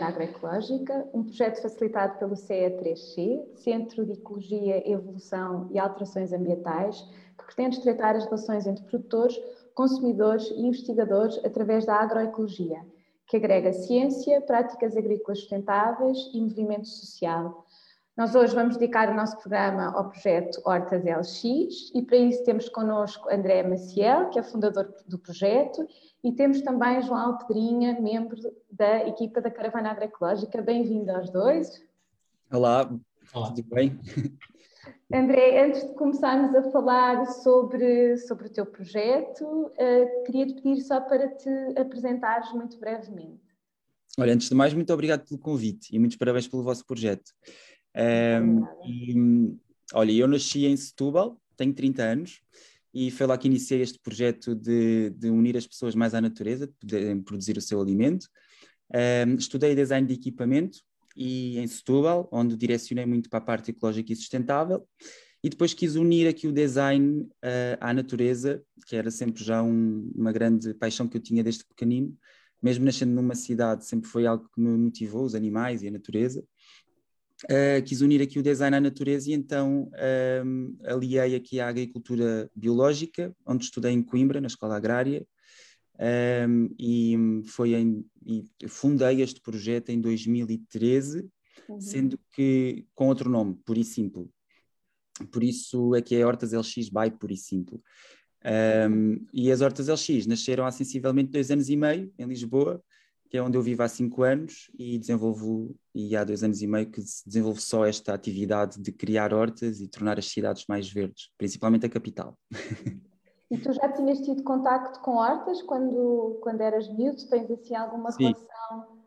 Agroecológica, um projeto facilitado pelo CE3C, Centro de Ecologia, Evolução e Alterações Ambientais, que pretende estreitar as relações entre produtores, consumidores e investigadores através da agroecologia, que agrega ciência, práticas agrícolas sustentáveis e movimento social. Nós hoje vamos dedicar o nosso programa ao projeto Hortas LX e para isso temos connosco André Maciel, que é fundador do projeto, e temos também João Pedrinha, membro da equipa da Caravana Agroecológica. Bem-vindo aos dois. Olá, Olá. tudo bem? André, antes de começarmos a falar sobre, sobre o teu projeto, uh, queria-te pedir só para te apresentares muito brevemente. Olha, antes de mais, muito obrigado pelo convite e muitos parabéns pelo vosso projeto. Um, e, olha, eu nasci em Setúbal, tenho 30 anos, e foi lá que iniciei este projeto de, de unir as pessoas mais à natureza, de poderem produzir o seu alimento. Um, estudei design de equipamento e em Setúbal, onde direcionei muito para a parte ecológica e sustentável, e depois quis unir aqui o design uh, à natureza, que era sempre já um, uma grande paixão que eu tinha desde pequenino, mesmo nascendo numa cidade, sempre foi algo que me motivou, os animais e a natureza. Uh, quis unir aqui o design à natureza e então um, aliei aqui à agricultura biológica, onde estudei em Coimbra, na Escola Agrária, um, e foi em, e fundei este projeto em 2013, uhum. sendo que com outro nome, Puro e Simples. Por isso é que é Hortas LX by Puro e Simples. Um, e as Hortas LX nasceram há sensivelmente dois anos e meio em Lisboa, que é onde eu vivo há cinco anos e desenvolvo, e há dois anos e meio que desenvolvo só esta atividade de criar hortas e tornar as cidades mais verdes, principalmente a capital. E tu já tinhas tido contacto com hortas quando, quando eras miúdo? Tens assim alguma Sim. relação?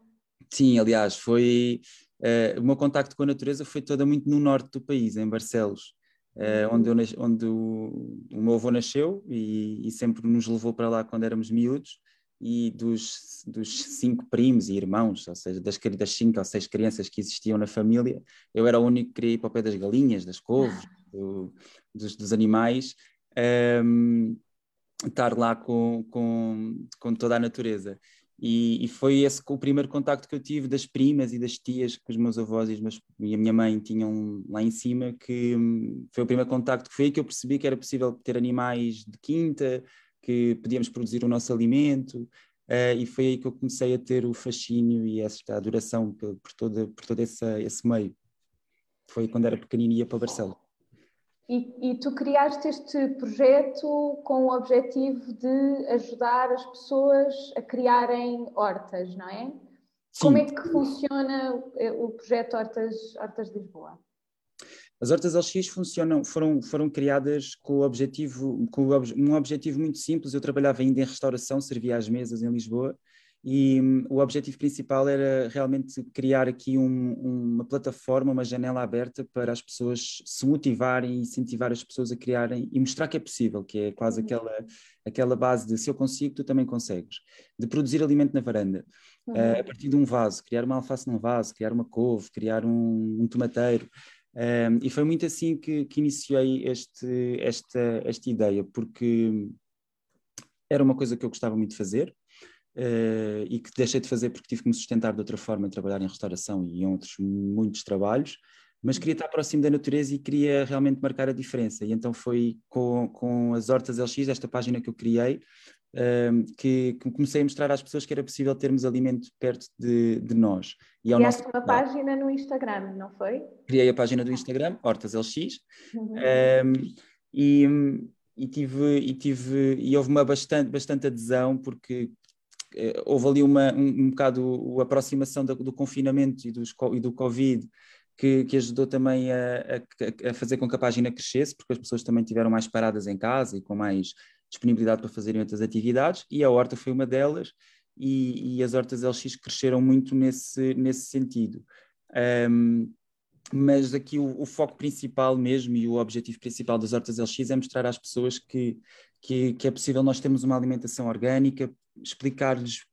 Sim, aliás, foi uh, o meu contacto com a natureza foi toda muito no norte do país, em Barcelos, uh, onde, eu, onde o, o, meu avô nasceu e, e sempre nos levou para lá quando éramos miúdos e dos, dos cinco primos e irmãos, ou seja, das, das cinco ou seis crianças que existiam na família, eu era o único que queria ir para o pé das galinhas, das couves, do, dos, dos, animais, um, estar lá com, com, com toda a natureza. E, e, foi esse o primeiro contacto que eu tive das primas e das tias que os meus avós e, meus, e, a minha mãe tinham lá em cima, que hum, foi o primeiro contacto que foi aí que eu percebi que era possível ter animais de quinta, que podíamos produzir o nosso alimento, uh, e foi aí que eu comecei a ter o fascínio e esta adoração por, por todo, por todo esse, esse meio. Foi quando era pequenino e ia para Barcelos. E, e, tu criaste este projeto com o objetivo de ajudar as pessoas a criarem hortas, não é? Sim. Como é que funciona o projeto Hortas, hortas de Lisboa? As hortas LX funcionam, foram, foram criadas com, o objetivo, com um objetivo muito simples. Eu trabalhava ainda em restauração, servia às mesas em Lisboa, e um, o objetivo principal era realmente criar aqui um, uma plataforma, uma janela aberta para as pessoas se motivarem e incentivar as pessoas a criarem e mostrar que é possível, que é quase uhum. aquela, aquela base de se eu consigo, tu também consegues, de produzir alimento na varanda. Uhum. Uh, a partir de um vaso, criar uma alface num vaso, criar uma couve, criar um, um tomateiro, um, e foi muito assim que, que iniciei este, esta, esta ideia, porque era uma coisa que eu gostava muito de fazer uh, e que deixei de fazer porque tive que me sustentar de outra forma, trabalhar em restauração e em outros muitos trabalhos, mas queria estar próximo da natureza e queria realmente marcar a diferença. E então foi com, com as Hortas LX, esta página que eu criei, que, que, comecei a mostrar às pessoas que era possível termos alimento perto de, de nós. E ao Criaste nosso... uma página no Instagram, não foi? Criei a página do Instagram, HortasLX, uhum. um, e, e, tive, e, tive, e houve uma bastante, bastante adesão, porque eh, houve ali uma, um, um bocado a aproximação do, do confinamento e, dos, e do Covid, que, que, ajudou também a, a, a, fazer com que a página crescesse, porque as pessoas também tiveram mais paradas em casa e com mais disponibilidade para fazerem outras atividades, e a horta foi uma delas, e, e as hortas LX cresceram muito nesse, nesse sentido. Um, mas aqui o, o, foco principal mesmo e o objetivo principal das hortas LX é mostrar às pessoas que, que, que é possível nós termos uma alimentação orgânica, explicar-lhes,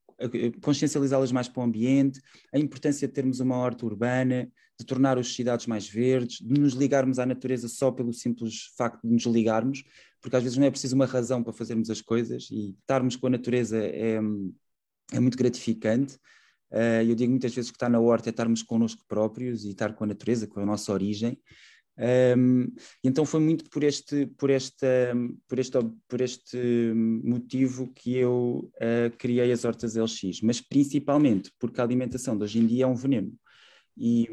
consciencializá-las mais para o ambiente, a importância de termos uma horta urbana, de tornar as cidades mais verdes, de nos ligarmos à natureza só pelo simples facto de nos ligarmos, porque às vezes não é preciso uma razão para fazermos as coisas e estarmos com a natureza é, é muito gratificante. Uh, eu digo muitas vezes que estar na horta é estarmos connosco próprios e estar com a natureza, com a nossa origem. Um, então foi muito por este, por, esta, por, este, por este motivo que eu uh, criei as hortas LX, mas principalmente porque a alimentação de hoje em dia é um veneno. E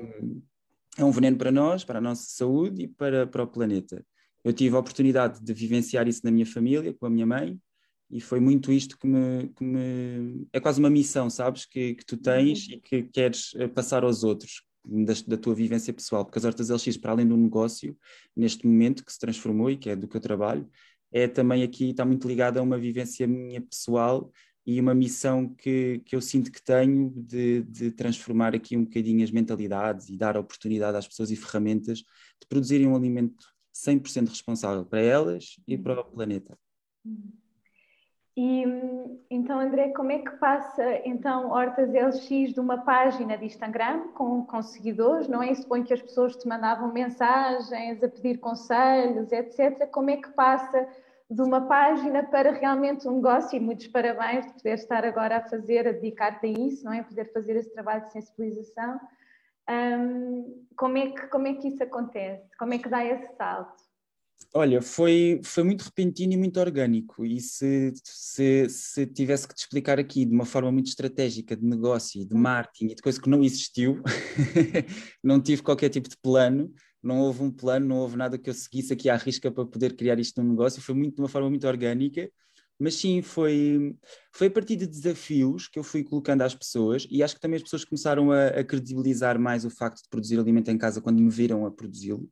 é um veneno para nós, para a nossa saúde e para, para o planeta. Eu tive a oportunidade de vivenciar isso na minha família, com a minha mãe, e foi muito isto que me, que me... é quase uma missão, sabes, que, que tu tens uhum. e que queres eh, passar aos outros da, da, tua vivência pessoal, porque as Hortas LX, para além do negócio, neste momento que se transformou e que é do que eu trabalho, é também aqui, está muito ligada a uma vivência minha pessoal e uma missão que, que eu sinto que tenho de, de transformar aqui um bocadinho as mentalidades e dar oportunidade às pessoas e ferramentas de produzirem um alimento 100% responsável para elas e para o planeta. Uhum. E então, André, como é que passa então Hortas LX de uma página de Instagram com, com seguidores, não é? Suponho que as pessoas te mandavam mensagens a pedir conselhos, etc. Como é que passa de uma página para realmente um negócio? E muitos parabéns de poder estar agora a fazer, a dedicar-te a isso, não é? Poder fazer esse trabalho de sensibilização. Um, como, é que, como é que isso acontece? Como é que dá esse salto? Olha, foi, foi muito repentino e muito orgânico. E se, se, se tivesse que te explicar aqui de uma forma muito estratégica de negócio, de marketing e de coisa que não existiu, não tive qualquer tipo de plano, não houve um plano, não houve nada que eu seguisse aqui à risca para poder criar isto num negócio. Foi muito de uma forma muito orgânica. Mas sim, foi, foi a partir de desafios que eu fui colocando às pessoas e acho que também as pessoas começaram a, a credibilizar mais o facto de produzir alimento em casa quando me viram a produzi-lo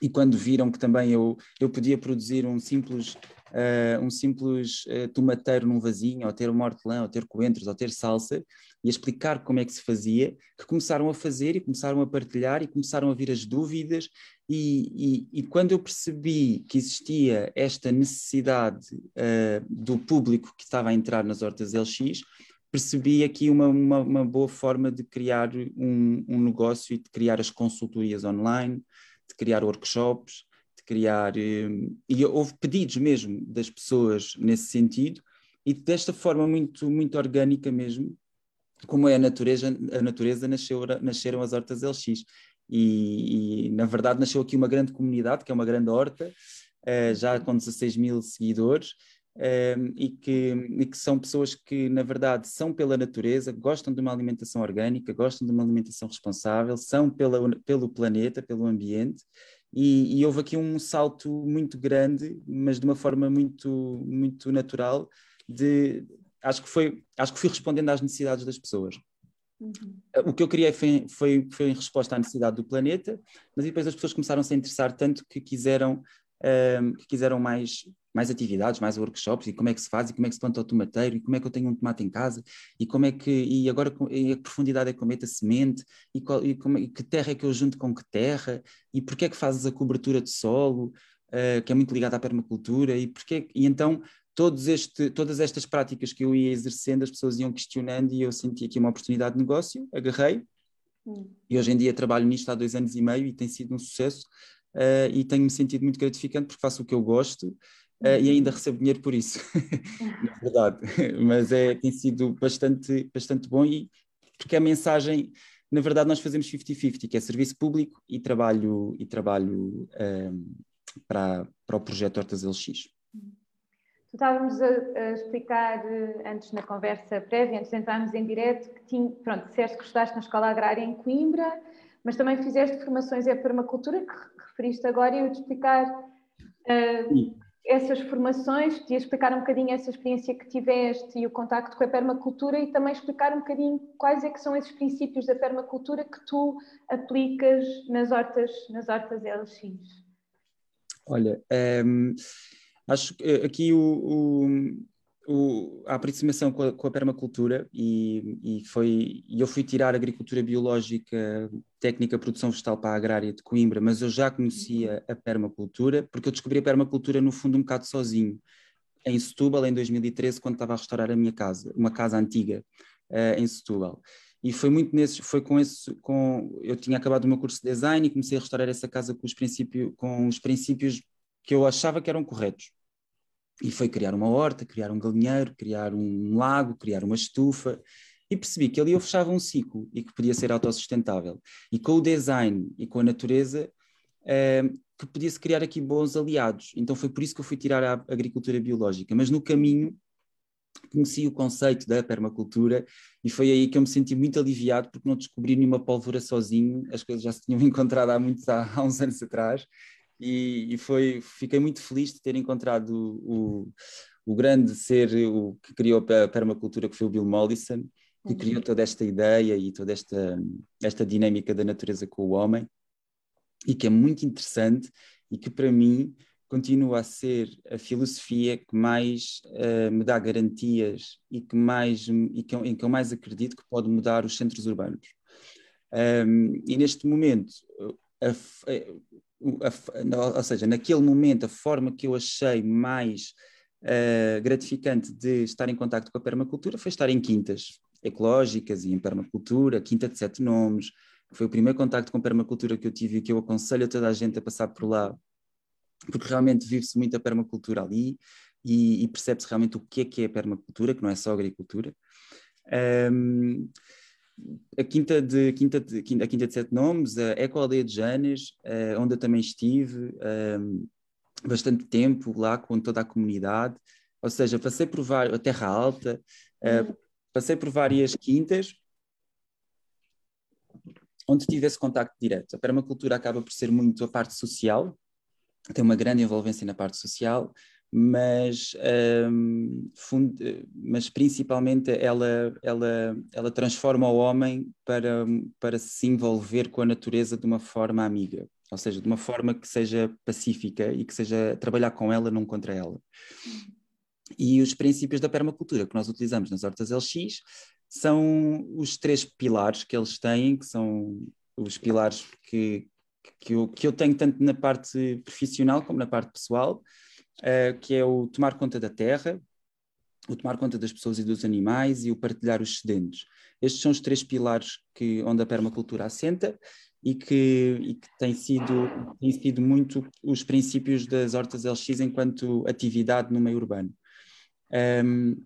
e quando viram que também eu, eu podia produzir um simples, uh, um simples uh, tomateiro num vasinho, ou ter uma hortelã, ou ter coentros, ou ter salsa, e explicar como é que se fazia, que começaram a fazer e começaram a partilhar e começaram a vir as dúvidas, e, e, e quando eu percebi que existia esta necessidade uh, do público que estava a entrar nas hortas LX, percebi aqui uma, uma, uma boa forma de criar um, um negócio e de criar as consultorias online, de criar workshops, de criar. Hum, e houve pedidos mesmo das pessoas nesse sentido, e desta forma muito, muito orgânica mesmo, como é a natureza, a natureza nasceu, nasceram as hortas LX. E, e, na verdade nasceu aqui uma grande comunidade, que é uma grande horta, uh, já com 16 mil seguidores, um, e, que, e, que, são pessoas que, na verdade, são pela natureza, gostam de uma alimentação orgânica, gostam de uma alimentação responsável, são pela, pelo planeta, pelo ambiente, e, e, houve aqui um salto muito grande, mas de uma forma muito, muito natural, de, acho, que foi, acho que fui respondendo às necessidades das pessoas. Uhum. O que eu queria foi, foi, foi em resposta à necessidade do planeta, mas depois as pessoas começaram -se a interessar tanto que quiseram um, que quiseram mais, mais atividades, mais workshops, e como é que se faz, e como é que se planta o tomateiro, e como é que eu tenho um tomate em casa, e como é que, e agora em a profundidade é que eu meto a semente, e, qual, e, como, e que terra é que eu junto com que terra, e porquê é que fazes a cobertura de solo, uh, que é muito ligada à permacultura, e porquê, e então todos este, todas estas práticas que eu ia exercendo, as pessoas iam questionando e eu senti aqui uma oportunidade de negócio, agarrei, hum. e hoje em dia trabalho nisto há dois anos e meio e tem sido um sucesso, uh, e tenho-me sentido muito gratificante porque faço o que eu gosto uh, e ainda recebo dinheiro por isso, na verdade. Mas é, tem sido bastante, bastante bom e porque a mensagem, na verdade, nós fazemos 50-50, que é serviço público e trabalho, e trabalho um, eh, para, para o projeto Hortas LX. Tu estávamos a, a, explicar antes na conversa prévia, antes de entrarmos em direto, que tinha, pronto, disseste que estudaste na Escola Agrária em Coimbra, mas também fizeste formações em permacultura, que referiste agora, e eu te explicar uh, essas formações, te explicar um bocadinho essa experiência que tiveste e o contacto com a permacultura e também explicar um bocadinho quais é que são esses princípios da permacultura que tu aplicas nas hortas, nas hortas LX. Olha, um, ehm, acho que aqui o, o o, a aproximação com a, com a permacultura e, e, foi, e eu fui tirar agricultura biológica, técnica produção vegetal para a agrária de Coimbra, mas eu já conhecia a permacultura, porque eu descobri a permacultura no fundo um bocado sozinho, em Setúbal, em 2013, quando estava a restaurar a minha casa, uma casa antiga uh, em Setúbal. E foi muito nesse, foi com esse, com, eu tinha acabado o meu curso de design e comecei a restaurar essa casa com os princípios, com os princípios que eu achava que eram corretos e foi criar uma horta, criar um galinheiro, criar um lago, criar uma estufa e percebi que ali eu fechava um ciclo e que podia ser autossustentável. E com o design e com a natureza, uh, que podia-se criar aqui bons aliados. Então foi por isso que eu fui tirar a agricultura biológica. Mas no caminho conheci o conceito da permacultura e foi aí que eu me senti muito aliviado porque não descobri nenhuma pólvora sozinho, as coisas já se tinham encontrado há, muitos, há, há uns anos atrás e, e, foi, fiquei muito feliz de ter encontrado o, o grande ser o que criou a permacultura, que foi o Bill Mollison, que uhum. criou toda esta ideia e toda esta, esta dinâmica da natureza com o homem e que é muito interessante e que para mim continua a ser a filosofia que mais uh, me dá garantias e que mais e que, em que eu mais acredito que pode mudar os centros urbanos. Um, e neste momento, a, a, ou seja, naquele momento, a forma que eu achei mais uh, gratificante de estar em contato com a permacultura foi estar em quintas ecológicas e em permacultura, Quinta de Sete Nomes, foi o primeiro contacto com permacultura que eu tive e que eu aconselho a toda a gente a passar por lá, porque realmente vive-se muito a permacultura ali e, e percebe-se realmente o que é que é a permacultura, que não é só agricultura. Um, a Quinta de, Quinta de, a Quinta de Sete Nomes, a Ecoaldeia de Janes, uh, onde eu também estive um, bastante tempo lá com toda a comunidade, ou seja, passei por várias, a Terra Alta, uh, passei por várias quintas onde tive esse contacto direto. A permacultura acaba por ser muito a parte social, tem uma grande envolvência na parte social, mas, um, mas principalmente ela, ela, ela transforma o homem para, para se envolver com a natureza de uma forma amiga, ou seja, de uma forma que seja pacífica e que seja trabalhar com ela, não contra ela. E os princípios da permacultura que nós utilizamos nas hortas LX são os três pilares que eles têm, que são os pilares que, que, eu, que eu tenho tanto na parte profissional como na parte pessoal, uh, que é o tomar conta da terra, o tomar conta das pessoas e dos animais e o partilhar os excedentes. Estes são os três pilares que, onde a permacultura assenta e que, e que têm, sido, têm sido muito os princípios das hortas LX enquanto atividade no meio urbano. Um,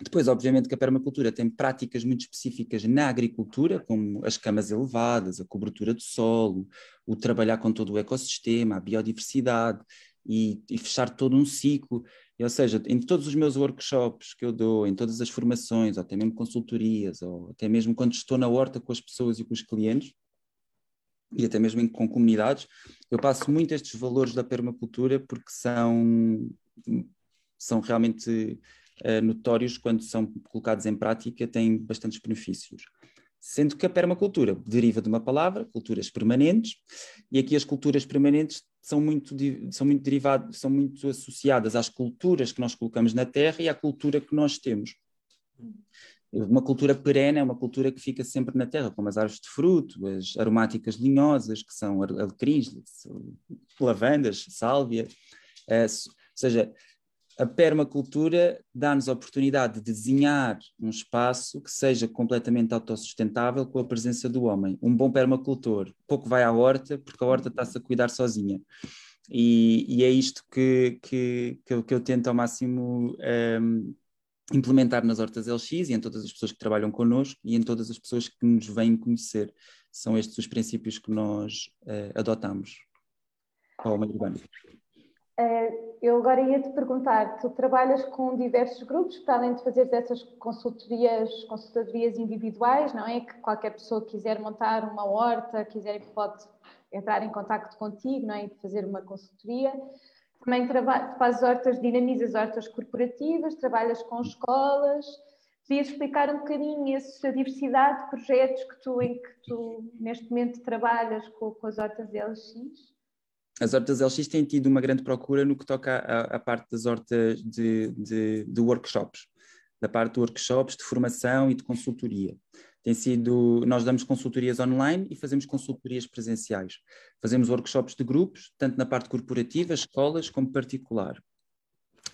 depois, obviamente, que a permacultura tem práticas muito específicas na agricultura, como as camas elevadas, a cobertura do solo, o trabalhar com todo o ecossistema, a biodiversidade e, e fechar todo um ciclo. E, ou seja, em todos os meus workshops que eu dou, em todas as formações, ou até mesmo consultorias, ou até mesmo quando estou na horta com as pessoas e com os clientes, e até mesmo com comunidades, eu passo muito estes valores da permacultura porque são, são realmente uh, notórios quando são colocados em prática, têm bastantes benefícios. Sendo que a permacultura deriva de uma palavra, culturas permanentes, e aqui as culturas permanentes são muito, são muito derivadas, são muito associadas às culturas que nós colocamos na terra e à cultura que nós temos. Uma cultura perene é uma cultura que fica sempre na terra, como as árvores de fruto, as aromáticas linhosas, que são alecrins, lavandas, sálvia. Uh, ou seja, a permacultura dá-nos a oportunidade de desenhar um espaço que seja completamente autossustentável com a presença do homem. Um bom permacultor pouco vai à horta, porque a horta está-se a cuidar sozinha. E, e é isto que, que, que, eu, que eu tento ao máximo um, ehm, implementar nas hortas LX e em todas as pessoas que trabalham connosco e em todas as pessoas que nos vêm conhecer. São estes os princípios que nós uh, adotamos para o meio urbano. Eh, eu agora ia te perguntar, tu trabalhas com diversos grupos, para além de fazer essas consultorias, consultorias individuais, não é? Que qualquer pessoa quiser montar uma horta, quiser pode entrar em contato contigo, não é? E fazer uma consultoria. Também fazes hortas, dinamizas hortas corporativas, trabalhas com escolas. Podias explicar um bocadinho essa diversidade de projetos que tu, em que tu neste momento trabalhas com, com as hortas LX? As hortas LX têm tido uma grande procura no que toca à, parte das hortas de, de, de, workshops, da parte de workshops, de formação e de consultoria. Tem sido, nós damos consultorias online e fazemos consultorias presenciais. Fazemos workshops de grupos, tanto na parte corporativa, escolas, como particular.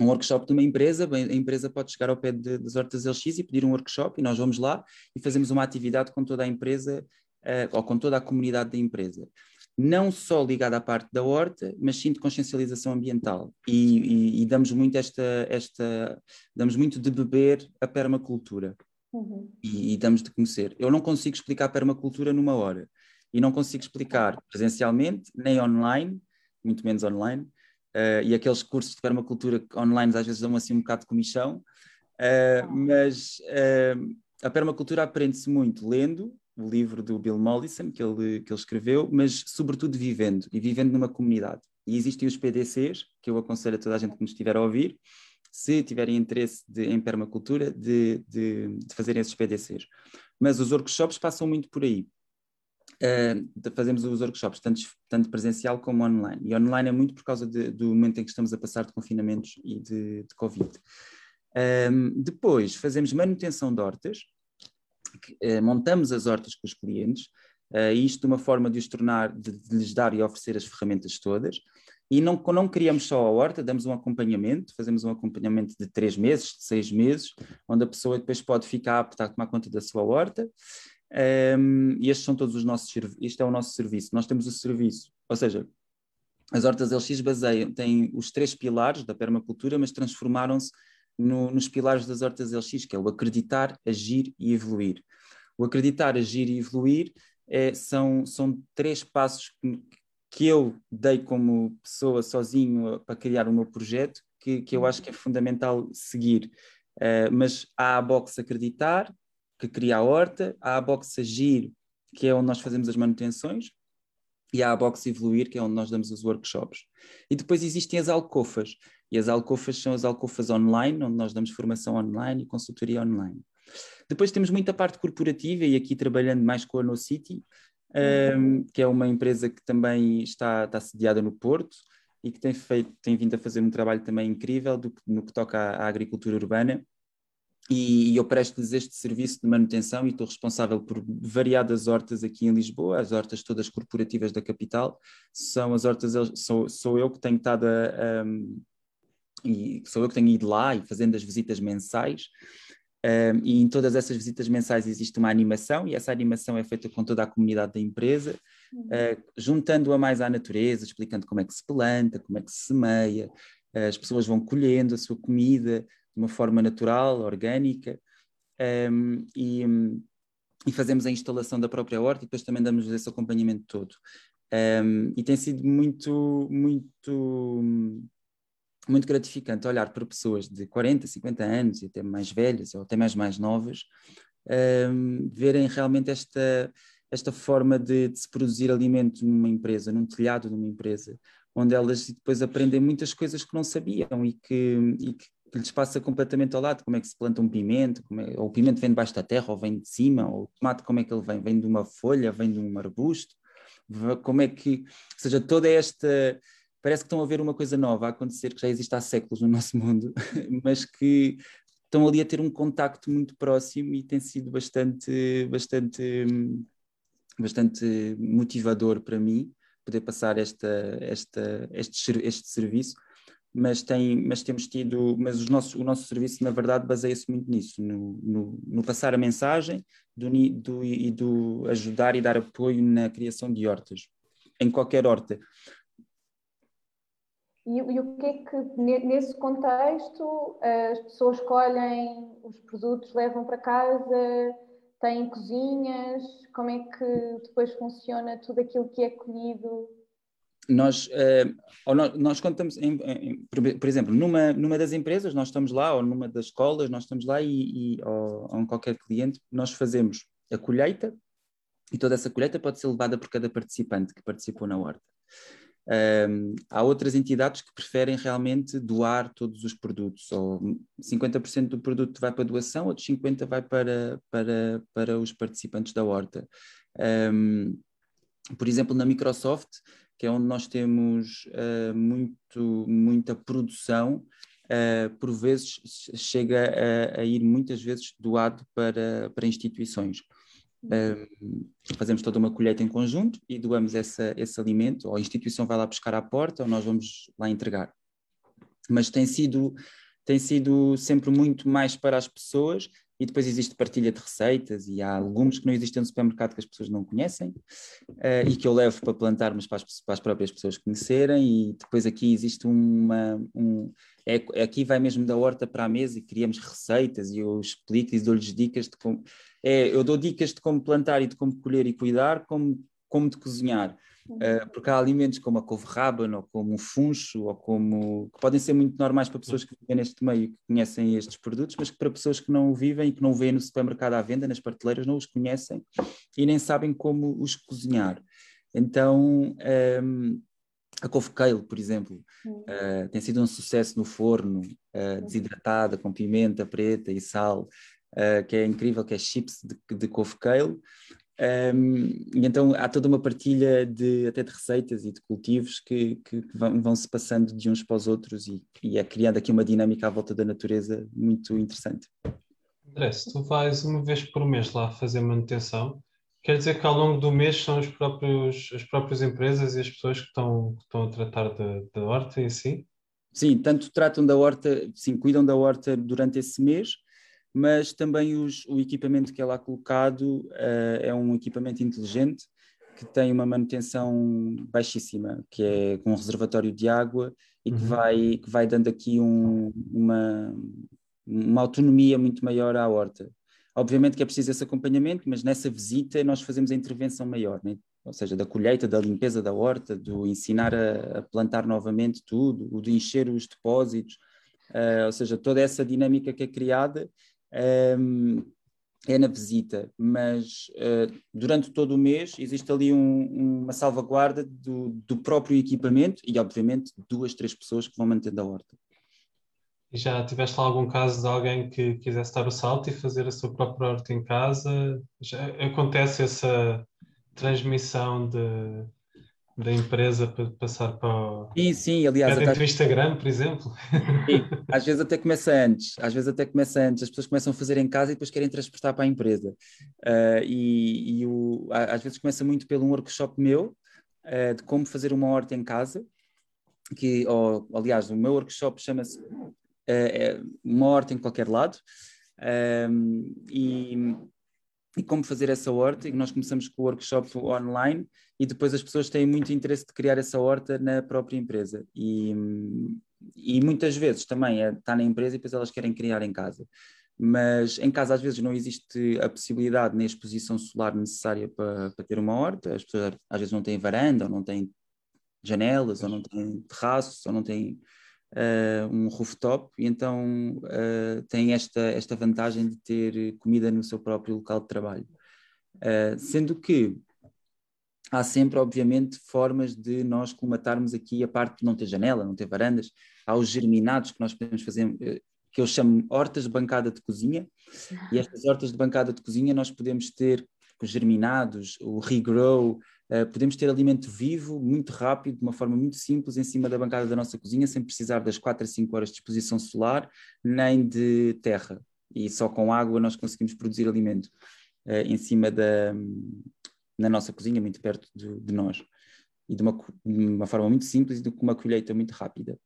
Um workshop de uma empresa, a empresa pode chegar ao pé de, das hortas LX e pedir um workshop e nós vamos lá e fazemos uma atividade com toda a empresa uh, ou com toda a comunidade da empresa não só ligada à parte da horta, mas sim de consciencialização ambiental. E, e, e, damos muito esta, esta, damos muito de beber a permacultura. uhum. e, e damos de conhecer. Eu não consigo explicar permacultura numa hora e não consigo explicar presencialmente, nem online, muito menos online, uh, e aqueles cursos de permacultura online às vezes dão assim um bocado de comichão, uh, mas uh, a permacultura aprende-se muito lendo o livro do Bill Mollison, que ele, que ele escreveu, mas sobretudo vivendo, e vivendo numa comunidade. E existem os PDCs, que eu aconselho a toda a gente que nos estiver a ouvir, se tiverem interesse de, em permacultura, de, de, de fazerem esses PDCs. Mas os workshops passam muito por aí. Uh, fazemos os workshops, tanto, tanto, presencial como online. E online é muito por causa de, do momento em que estamos a passar de confinamentos e de, de Covid. Um, depois, fazemos manutenção de hortas, montamos as hortas com os clientes, uh, isto uma forma de os tornar, de, de, lhes dar e oferecer as ferramentas todas. E não, não criamos só a horta, damos um acompanhamento, fazemos um acompanhamento de três meses, de seis meses, onde a pessoa depois pode ficar apta a tomar conta da sua horta. Um, e estes são todos os nossos este é o nosso serviço. Nós temos o serviço, ou seja, as hortas LX baseiam, têm os três pilares da permacultura, mas transformaram-se no, nos pilares das hortas LX, que é o acreditar, agir e evoluir. O acreditar, agir e evoluir é, são, são três passos que, que eu dei como pessoa sozinho para criar o meu projeto, que, que eu acho que é fundamental seguir. Uh, mas há a box acreditar, que cria a horta, há a box Agir, que é onde nós fazemos as manutenções, e há a box Evoluir, que é onde nós damos os workshops. E depois existem as alcofas, e as alcofas são as alcofas online, onde nós damos formação online e consultoria online. Depois temos muita parte corporativa, e aqui trabalhando mais com a No City, um, que é uma empresa que também está, está sediada no Porto e que tem, feito, tem vindo a fazer um trabalho também incrível do, no que toca à, à agricultura urbana e eu presto-lhes este serviço de manutenção e estou responsável por variadas hortas aqui em Lisboa, as hortas todas corporativas da capital, são as hortas, sou, sou eu que tenho estado a, um, e sou eu que tenho ido lá e fazendo as visitas mensais, um, e em todas essas visitas mensais existe uma animação, e essa animação é feita com toda a comunidade da empresa, uh, juntando-a mais à natureza, explicando como é que se planta, como é que se semeia, uh, as pessoas vão colhendo a sua comida, de uma forma natural, orgânica, um, e, e, fazemos a instalação da própria horta e depois também damos esse acompanhamento todo. Um, e tem sido muito, muito, muito gratificante olhar para pessoas de 40, 50 anos e até mais velhas ou até mais mais novas, um, verem realmente esta, esta forma de, de, se produzir alimento numa empresa, num telhado de uma empresa, onde elas depois aprendem muitas coisas que não sabiam e que, e que que lhes passa completamente ao lado, como é que se planta um pimento, é, ou o pimento vem debaixo da terra, ou vem de cima, ou o tomate como é que ele vem, vem de uma folha, vem de um arbusto, como é que, ou seja, toda esta, parece que estão a ver uma coisa nova a acontecer, que já existe há séculos no nosso mundo, mas que estão ali a ter um contacto muito próximo e tem sido bastante, bastante, bastante motivador para mim poder passar esta, esta, este, este serviço mas, tem, mas temos tido, mas os nossos, o nosso serviço, na verdade, baseia-se muito nisso, no, no, no, passar a mensagem do, do, e do ajudar e dar apoio na criação de hortas, em qualquer horta. E, e, o que é que, nesse contexto, as pessoas escolhem os produtos, levam para casa, têm cozinhas, como é que depois funciona tudo aquilo que é colhido? Nós, uh, nós, nós em, em, por exemplo, numa, numa das empresas, nós estamos lá, ou numa das escolas, nós estamos lá e, e ou, ou qualquer cliente, nós fazemos a colheita e toda essa colheita pode ser levada por cada participante que participou na horta. Um, há outras entidades que preferem realmente doar todos os produtos, ou 50% do produto vai para doação, outros 50% vai para, para, para os participantes da horta. Um, por exemplo, na Microsoft, que é onde nós temos uh, muito, muita produção, uh, por vezes chega a, a, ir muitas vezes doado para, para instituições. Uh, fazemos toda uma colheita em conjunto e doamos essa, esse alimento, ou a instituição vai lá buscar à porta, ou nós vamos lá entregar. Mas tem sido, tem sido sempre muito mais para as pessoas e depois existe partilha de receitas e há legumes que não existem no supermercado que as pessoas não conhecem uh, e que eu levo para plantar, mas para as, para as, próprias pessoas conhecerem e depois aqui existe uma... Um, é, aqui vai mesmo da horta para a mesa e criamos receitas e eu explico e dou-lhes dicas de como... É, eu dou dicas de como plantar e de como colher e cuidar, como, como de cozinhar. Uh, porque há alimentos como a couve-rábano, ou como o funcho, ou como que podem ser muito normais para pessoas que vivem neste meio e que conhecem estes produtos, mas que para pessoas que não o vivem e que não o veem no supermercado à venda, nas prateleiras, não os conhecem e nem sabem como os cozinhar. Então, um, ehm, a couve kale, por exemplo, uh, tem sido um sucesso no forno, uh, desidratada, com pimenta preta e sal, que é incrível, que é chips de, de couve kale. Um, e então há toda uma partilha de até de receitas e de cultivos que, que vão, vão, se passando de uns para os outros e, e, é criando aqui uma dinâmica à volta da natureza muito interessante. André, se tu vais uma vez por mês lá fazer manutenção, quer dizer que ao longo do mês são os próprios, as próprias empresas e as pessoas que estão, que estão a tratar da, horta em si? Sim, tanto tratam da horta, sim, cuidam da horta durante esse mês, mas também os, o equipamento que é lá colocado uh, é um equipamento inteligente que tem uma manutenção baixíssima, que é com um reservatório de água e que, uhum. vai, que vai dando aqui um, uma, uma autonomia muito maior à horta. Obviamente que é preciso esse acompanhamento, mas nessa visita nós fazemos a intervenção maior, né? ou seja, da colheita, da limpeza da horta, do ensinar a, a plantar novamente tudo, o de encher os depósitos, uh, ou seja, toda essa dinâmica que é criada um, é na visita, mas uh, durante todo o mês existe ali um, uma salvaguarda do, do, próprio equipamento e, obviamente, duas, três pessoas que vão mantendo a horta. E já tiveste algum caso de alguém que quisesse dar o salto e fazer a sua própria horta em casa? Já acontece essa transmissão de, da empresa para passar para o... Sim, sim, aliás... Até... do Instagram, por exemplo? Sim, às vezes até começa antes, às vezes até começa antes, as pessoas começam a fazer em casa e depois querem transportar para a empresa. Uh, e, e o, às vezes começa muito pelo um workshop meu, uh, de como fazer uma horta em casa, que, ou, aliás, o meu workshop chama-se uh, Uma Horta em Qualquer Lado, e e como fazer essa horta, e nós começamos com o workshop online e depois as pessoas têm muito interesse de criar essa horta na própria empresa. E, e muitas vezes também é, está na empresa e depois elas querem criar em casa. Mas em casa às vezes não existe a possibilidade nem a exposição solar necessária para, para ter uma horta, as pessoas às vezes não têm varanda, ou não têm janelas, ou não têm terraços, ou não têm uh, um rooftop, e então uh, tem esta, esta vantagem de ter comida no seu próprio local de trabalho. Uh, sendo que há sempre, obviamente, formas de nós colmatarmos aqui a parte de não ter janela, não ter varandas, há os germinados que nós podemos fazer, que eu chamo hortas de bancada de cozinha, e estas hortas de bancada de cozinha nós podemos ter os germinados, o regrow, uh, podemos ter alimento vivo, muito rápido, de uma forma muito simples, em cima da bancada da nossa cozinha, sem precisar das 4 a 5 horas de exposição solar, nem de terra. E só com água nós conseguimos produzir alimento uh, em cima da na nossa cozinha, muito perto de, de nós. E de uma, de uma forma muito simples e com uma colheita muito rápida.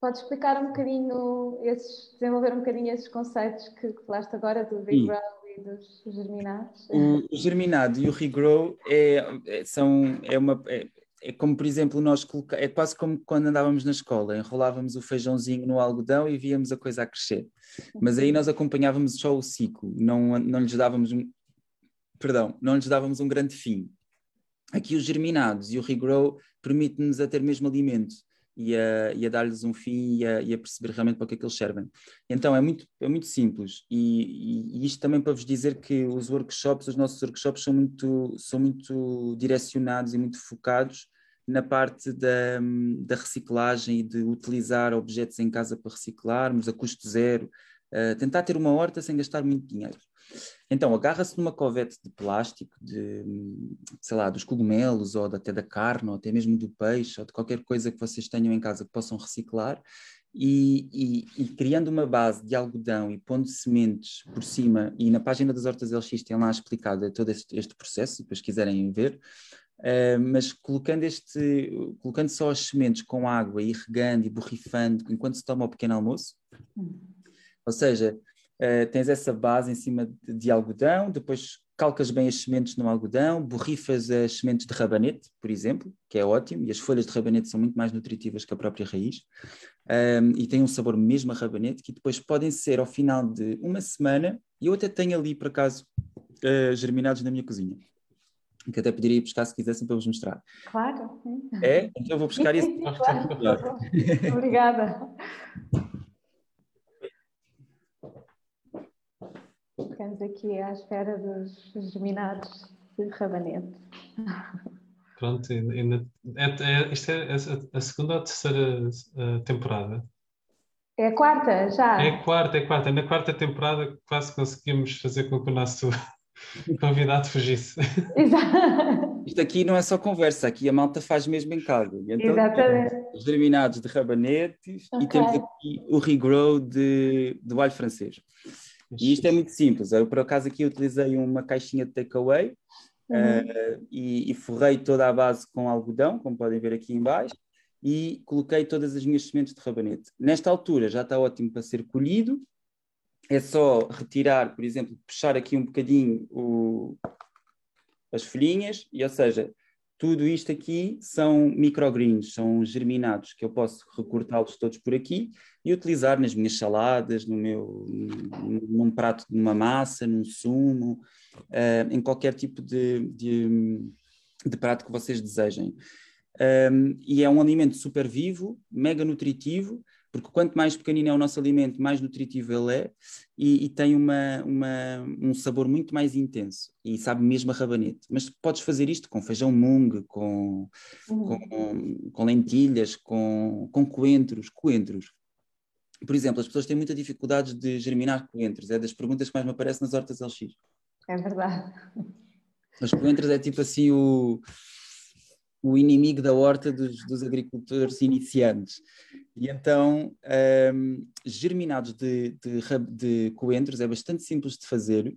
Pode explicar um bocadinho, esses, desenvolver um bocadinho esses conceitos que, que falaste agora do Big Brother? Dos germinados? O, o germinado e o regrow é, é, são, é uma. É, é como, por exemplo, nós coloca... é quase como quando andávamos na escola, enrolávamos o feijãozinho no algodão e víamos a coisa a crescer. Mas aí nós acompanhávamos só o ciclo, não, não lhes dávamos um, perdão, não lhes dávamos um grande fim. Aqui os germinados e o regrow permite-nos a ter mesmo alimento e a, e a dar-lhes um fim e a, e a, perceber realmente para que é que eles servem. Então é muito, é muito simples e, e, isto também para vos dizer que os workshops, os nossos workshops são muito, são muito direcionados e muito focados na parte da, da reciclagem e de utilizar objetos em casa para reciclarmos a custo zero, uh, tentar ter uma horta sem gastar muito dinheiro. Então, agarra-se numa covete de plástico, de, sei lá, dos cogumelos, ou até da carne, ou até mesmo do peixe, ou de qualquer coisa que vocês tenham em casa que possam reciclar, e, e, e criando uma base de algodão e pondo sementes por cima, e na página das Hortas LX tem lá explicado todo este, este processo, se depois quiserem ver, Uh, mas colocando este, colocando só as sementes com água e regando e borrifando enquanto se toma o pequeno almoço, hum. ou seja, uh, tens essa base em cima de, de, algodão, depois calcas bem as sementes no algodão, borrifas as sementes de rabanete, por exemplo, que é ótimo, e as folhas de rabanete são muito mais nutritivas que a própria raiz, um, e têm um sabor mesmo a rabanete, que depois podem ser ao final de uma semana, e eu até tenho ali, por acaso, uh, germinados na minha cozinha que até poderia ir buscar se quisessem para vos mostrar. Claro. É? Então eu vou buscar isso. claro. Obrigada. Ficamos aqui à espera dos germinados de rabanete. Pronto, ainda, é, é, isto é a, a segunda ou a terceira uh, temporada? É a quarta, já? É a quarta, é a quarta. Na quarta temporada quase conseguimos fazer com que o nosso convidado fugisse. Exato. Isto aqui não é só conversa, aqui a malta faz mesmo em casa. Então, Exatamente. Os germinados de rabanetes okay. e temos aqui o regrow de, de alho francês. E isto é muito simples. Eu, por acaso, aqui utilizei uma caixinha de takeaway uhum. uh, e, e forrei toda a base com algodão, como podem ver aqui em baixo, e coloquei todas as minhas sementes de rabanete. Nesta altura já está ótimo para ser colhido. É só retirar, por exemplo, puxar aqui um bocadinho o, as folhinhas, e ou seja, tudo isto aqui são microgreens, são germinados que eu posso recortá-los todos por aqui e utilizar nas minhas saladas, no meu, num prato de uma massa, num sumo, uh, em qualquer tipo de, de, de, prato que vocês desejem. Um, e é um alimento super vivo, mega nutritivo, porque quanto mais pequenino é o nosso alimento, mais nutritivo ele é e, e tem uma, uma, um sabor muito mais intenso e sabe mesmo a rabanete. Mas podes fazer isto com feijão mung, com, uhum. com, com, lentilhas, com, com coentros, coentros. Por exemplo, as pessoas têm muita dificuldade de germinar coentros, é das perguntas que mais me aparecem nas hortas LX. É verdade. Os coentros é tipo assim o, o inimigo da horta dos, dos agricultores iniciantes. E então, um, germinados de, de, de, coentros é bastante simples de fazer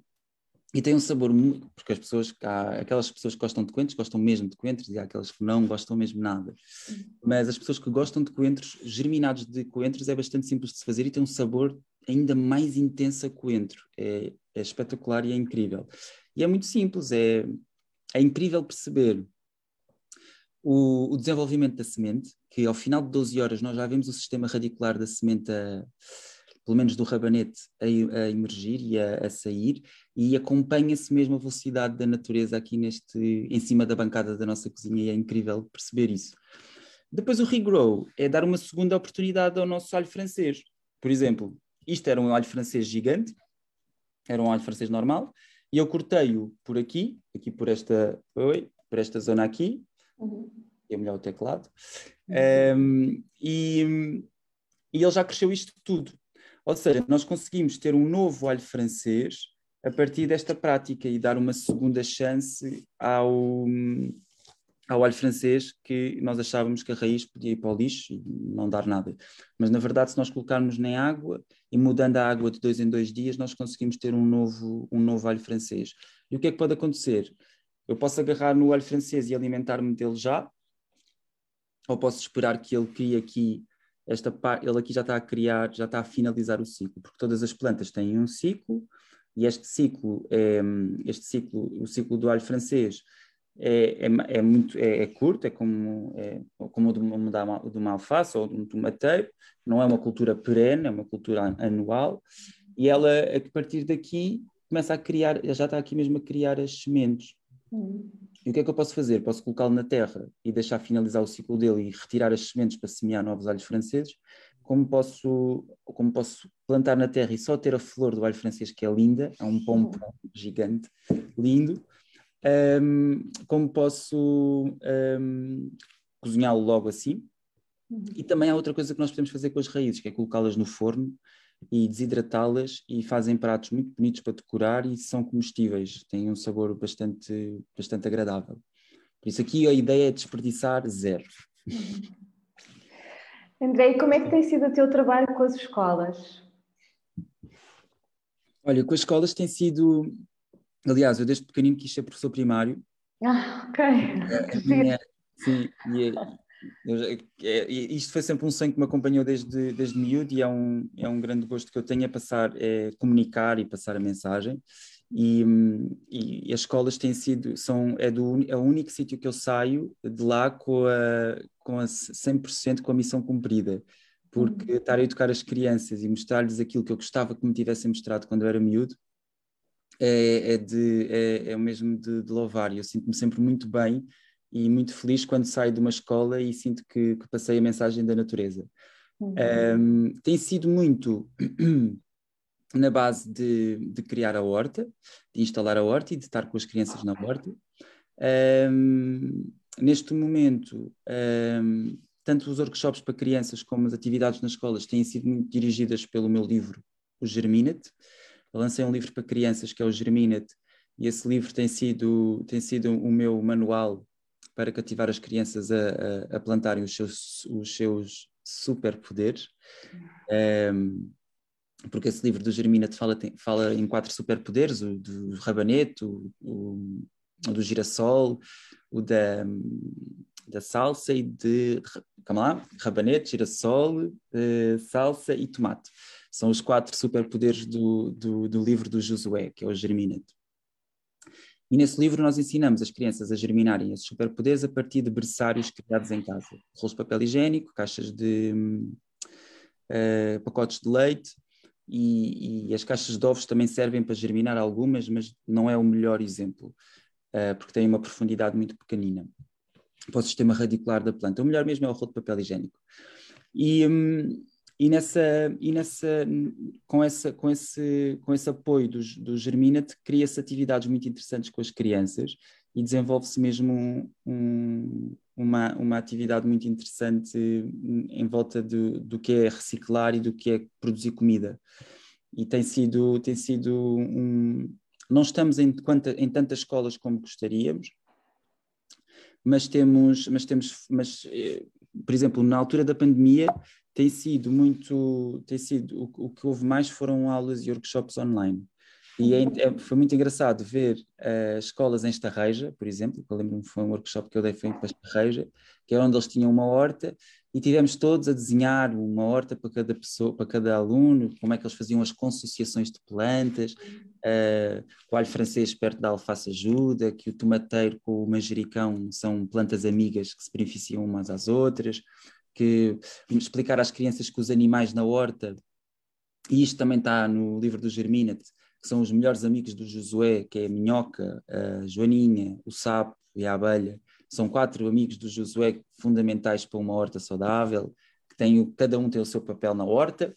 e tem um sabor muito. Porque as pessoas, há aquelas pessoas que gostam de coentros, gostam mesmo de coentros, e há aquelas que não gostam mesmo nada. Mas as pessoas que gostam de coentros, germinados de coentros, é bastante simples de se fazer e tem um sabor ainda mais intenso a coentro. É, é espetacular e é incrível. E é muito simples, é, é incrível perceber o, o, desenvolvimento da semente, que ao final de 12 horas nós já vemos o sistema radicular da semente, a, pelo menos do rabanete, a, a emergir e a, a sair, e acompanha-se mesmo a velocidade da natureza aqui neste, em cima da bancada da nossa cozinha, e é incrível perceber isso. Depois o regrow é dar uma segunda oportunidade ao nosso alho francês. Por exemplo, isto era um alho francês gigante, era um alho francês normal, e eu cortei-o por aqui, aqui por esta, oi, por esta zona aqui, Uhum. É melhor o teclado. Um, e, e ele já cresceu isto tudo. Ou seja, nós conseguimos ter um novo alho francês a partir desta prática e dar uma segunda chance ao, ao alho francês que nós achávamos que a raiz podia ir para o lixo e não dar nada. Mas na verdade, se nós colocarmos nem água e mudando a água de dois em dois dias, nós conseguimos ter um novo, um novo alho francês. E o que é que pode acontecer? Eu posso agarrar no alho francês e alimentar-me dele já, ou posso esperar que ele crie aqui esta parte, ele aqui já está a criar, já está a finalizar o ciclo, porque todas as plantas têm um ciclo, e este ciclo, é, este ciclo, o ciclo do alho francês é, é, é muito é, é, curto, é como, é, como o de, uma, de uma alface ou de um tomateiro, não é uma cultura perene, é uma cultura anual, e ela, a partir daqui, começa a criar, já está aqui mesmo a criar as sementes. Hum. E o que é que eu posso fazer? Posso colocá-lo na terra e deixar finalizar o ciclo dele e retirar as sementes para semear novos alhos franceses, como posso, como posso plantar na terra e só ter a flor do alho francês, que é linda, é um pompom gigante, lindo, um, como posso um, cozinhá-lo logo assim. Uhum. E também há outra coisa que nós podemos fazer com as raízes, que é colocá-las no forno e desidratá-las e fazem pratos muito bonitos para decorar e são comestíveis, têm um sabor bastante, bastante agradável. Por isso aqui a ideia é desperdiçar zero. André, como é que tem sido o teu trabalho com as escolas? Olha, com as escolas tem sido. Aliás, eu desde pequenino quis ser professor primário. Ah, ok. A minha, sim, e, é, isto foi sempre um sonho que me acompanhou desde, desde miúdo e é um, é um grande gosto que eu tenho a passar, é comunicar e passar a mensagem. E, e, as escolas têm sido, são, é, do, é o único sítio que eu saio de lá com a, com a 100% com a missão cumprida, porque uhum. estar a educar as crianças e mostrar-lhes aquilo que eu gostava que me tivessem mostrado quando eu era miúdo, é, é, de, é, é o mesmo de, de louvar. Eu sinto-me sempre muito bem e muito feliz quando saio de uma escola e sinto que, que passei a mensagem da natureza. Uhum. Um, tem sido muito na base de, de, criar a horta, de instalar a horta e de estar com as crianças na horta. Um, neste momento, um, tanto os workshops para crianças como as atividades nas escolas têm sido muito dirigidas pelo meu livro, o Germinate. Eu lancei um livro para crianças que é o Germinate, e esse livro tem sido, tem sido o meu manual para cativar as crianças a, a, a plantarem os seus, os seus superpoderes. Um, porque esse livro do Germinate fala, fala em quatro superpoderes, o do rabanete, o, o, do girassol, o da, da salsa e de, calma lá, rabanete, girassol, uh, salsa e tomate. São os quatro superpoderes do, do, do livro do Josué, que é o Germinate. E nesse livro nós ensinamos as crianças a germinarem esses superpoderes a partir de berçários criados em casa. Rolos de papel higiênico, caixas de uh, pacotes de leite, e, e, as caixas de ovos também servem para germinar algumas, mas não é o melhor exemplo, uh, porque tem uma profundidade muito pequenina para o sistema radicular da planta. O melhor mesmo é o rolo de papel higiênico. E, um, e, nessa, e nessa, com, essa, com, esse, com esse apoio do, do Germinate, cria-se atividades muito interessantes com as crianças e desenvolve-se mesmo um, um, uma, uma atividade muito interessante em volta do, do que é reciclar e do que é produzir comida. E tem sido, tem sido um. Não estamos em, em tantas escolas como gostaríamos, mas temos, mas temos, mas, eh, por exemplo, na altura da pandemia tem sido muito, tem sido, o, o que houve mais foram aulas e workshops online. E é, é, foi muito engraçado ver uh, escolas em Estarreja, por exemplo, eu lembro-me foi um workshop que eu dei foi para Estarreja, que é onde eles tinham uma horta e tivemos todos a desenhar uma horta para cada pessoa, para cada aluno, como é que eles faziam as consociações de plantas, uh, o alho francês perto da alface ajuda, que o tomateiro com o manjericão são plantas amigas que se beneficiam umas às outras, que explicar às crianças que os animais na horta, e isto também está no livro do Germinate, que são os melhores amigos do Josué, que é a minhoca, a joaninha, o sapo e a abelha. São quatro amigos do Josué fundamentais para uma horta saudável, que tem, cada um tem o seu papel na horta,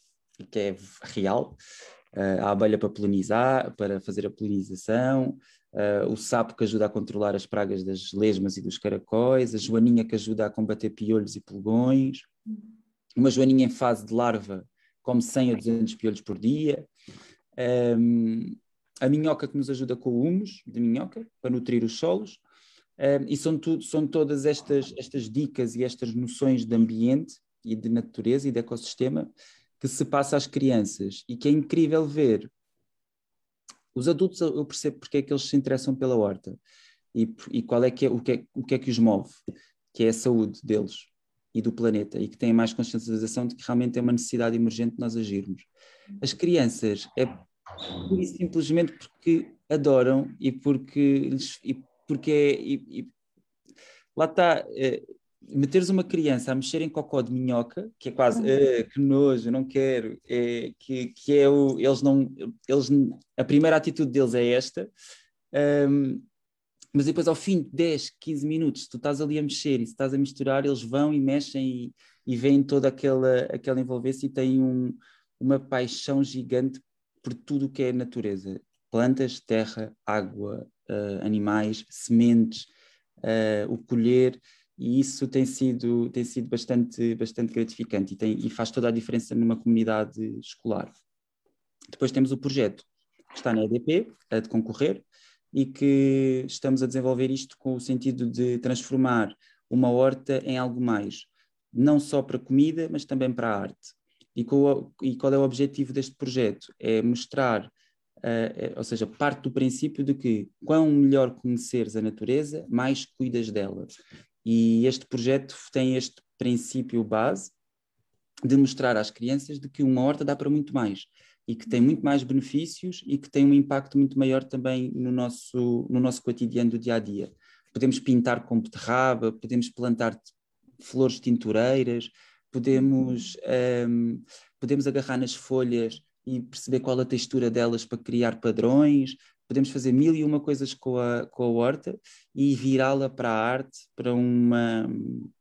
que é real. A abelha para polinizar, para fazer a polinização, uh, o sapo que ajuda a controlar as pragas das lesmas e dos caracóis, a joaninha que ajuda a combater piolhos e pulgões, uma joaninha em fase de larva come 100 a 200 piolhos por dia, um, a minhoca que nos ajuda com o humus de minhoca, para nutrir os solos, um, e são, tudo, são todas estas, estas dicas e estas noções de ambiente e de natureza e de ecossistema que se passa às crianças. E que é incrível ver. Os adultos, eu percebo porque é que eles se interessam pela horta e, e qual é que é, o, que é, o que é que os move, que é a saúde deles e do planeta e que têm mais consciencialização de que realmente é uma necessidade emergente nós agirmos. As crianças é simplesmente porque adoram e porque, e porque é, e, e, lá está, é, meteres uma criança a mexer em cocó de minhoca, que é quase, é, que nojo, não quero, é, que, que é o, eles não, eles, a primeira atitude deles é esta, um, mas depois ao fim de 10, 15 minutos, tu estás ali a mexer e se estás a misturar, eles vão e mexem e, e veem toda aquela, aquela envolvência e têm um, uma paixão gigante por tudo o que é natureza. Plantas, terra, água, uh, animais, sementes, uh, o colher, e isso tem sido, tem sido bastante, bastante gratificante e, tem, e faz toda a diferença numa comunidade escolar. Depois temos o projeto que está na EDP, a de concorrer, e que estamos a desenvolver isto com o sentido de transformar uma horta em algo mais, não só para comida, mas também para a arte. E, qual, e qual é o objetivo deste projeto? É mostrar, uh, ou seja, parte do princípio de que quão melhor conheceres a natureza, mais cuidas dela. E este projeto tem este princípio base de mostrar às crianças de que uma horta dá para muito mais e que tem muito mais benefícios e que tem um impacto muito maior também no nosso, no nosso cotidiano do dia a dia. Podemos pintar com beterraba, podemos plantar flores tintureiras, podemos, um, podemos agarrar nas folhas e perceber qual a textura delas para criar padrões, podemos fazer mil e uma coisas com a, com a horta e virá-la para a arte, para uma,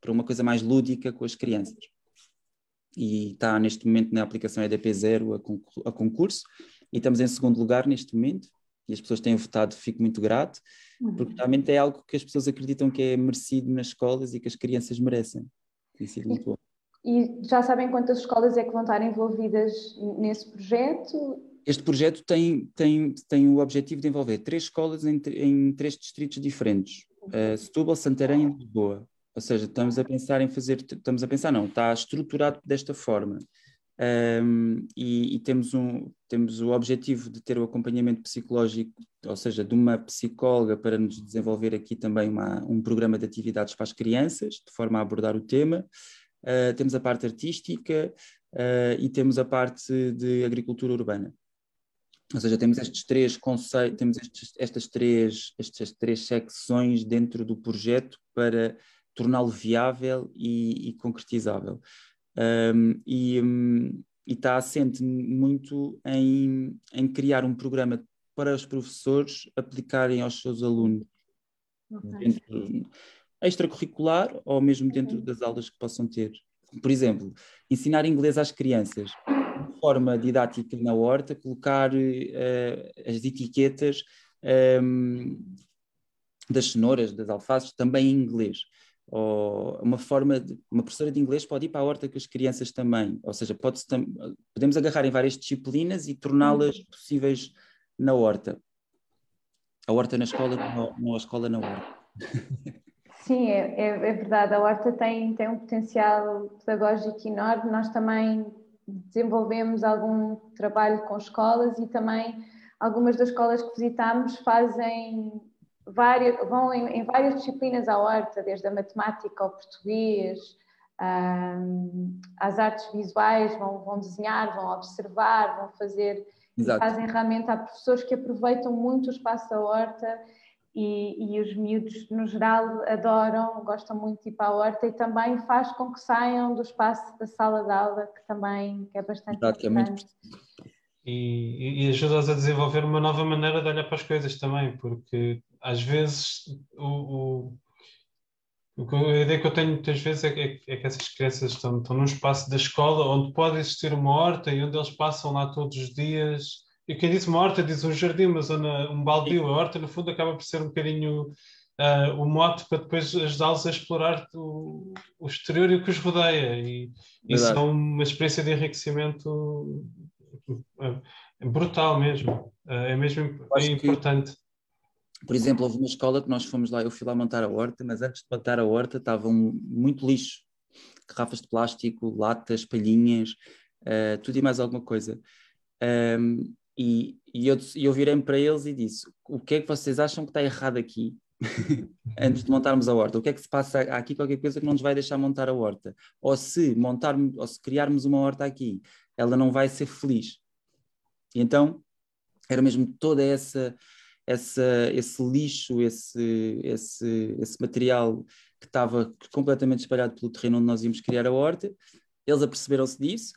para uma coisa mais lúdica com as crianças. E está neste momento na aplicação EDP0 a, a concurso, e estamos em segundo lugar neste momento, e as pessoas têm votado, fico muito grato, uhum. porque realmente é algo que as pessoas acreditam que é merecido nas escolas e que as crianças merecem. Tem sido muito bom. E já sabem quantas escolas é que vão estar envolvidas nesse projeto? Este projeto tem, tem, tem o objetivo de envolver três escolas em, em três distritos diferentes: uh, Setúbal, Santarém e Lisboa. Ou seja, estamos a pensar em fazer, estamos a pensar, não, está estruturado desta forma. Um, e, e, temos, um, temos o objetivo de ter o acompanhamento psicológico, ou seja, de uma psicóloga para nos desenvolver aqui também uma, um programa de atividades para as crianças, de forma a abordar o tema. Uh, temos a parte artística uh, e temos a parte de agricultura urbana. Ou seja, temos estes três conceitos, temos estes, estas, três, estas três secções dentro do projeto para torná-lo viável e, e concretizável. Um, e, um, está assente muito em, em criar um programa para os professores aplicarem aos seus alunos. Okay. Dentro, extracurricular ou mesmo dentro das aulas que possam ter. Por exemplo, ensinar inglês às crianças forma didática na horta, colocar uh, as etiquetas um, ehm, das cenouras, das alfaces, também em inglês. Ou uma forma, de, uma professora de inglês pode ir para a horta com as crianças também, ou seja, pode podemos agarrar em várias disciplinas e torná-las uhum. possíveis na horta. A horta na escola, não, não a escola na horta. Sim, é, é, é, verdade. A horta tem, tem um potencial pedagógico enorme. Nós também desenvolvemos algum trabalho com escolas e também algumas das escolas que visitamos fazem várias, vão em, em várias disciplinas à horta, desde a matemática ao português, um, às artes visuais, vão, vão desenhar, vão observar, vão fazer, fazem realmente há professores que aproveitam muito o espaço da horta e, e, os miúdos, no geral, adoram, gostam muito de ir para a horta e também faz com que saiam do espaço da sala de aula, que também que é bastante Exato, importante. É muito... e, e ajuda-os a desenvolver uma nova maneira de olhar para as coisas também, porque às vezes o, o, a ideia que eu tenho muitas vezes é que, é que essas crianças estão, estão num espaço da escola onde pode existir uma horta e onde eles passam lá todos os dias e quem diz uma horta diz um jardim, uma zona, um baldio. A horta, no fundo, acaba por ser um bocadinho uh, o mote para depois ajudá-los a explorar o, o, exterior e o que os rodeia. E isso é uma experiência de enriquecimento uh, brutal mesmo. Uh, é mesmo é importante. Que, por exemplo, houve uma escola que nós fomos lá, eu fui lá montar a horta, mas antes de montar a horta estava um, muito lixo. Garrafas de plástico, latas, palhinhas, tudo e mais alguma coisa. Um, e, e eu, eu virei-me para eles e disse: O que é que vocês acham que está errado aqui? Antes de montarmos a horta, o que é que se passa há aqui? Qualquer coisa que não nos vai deixar montar a horta, ou se montarmos, ou se criarmos uma horta aqui, ela não vai ser feliz. E então era mesmo toda essa, esse lixo, esse, esse, esse material que estava completamente espalhado pelo terreno onde nós íamos criar a horta. Eles aperceberam-se disso,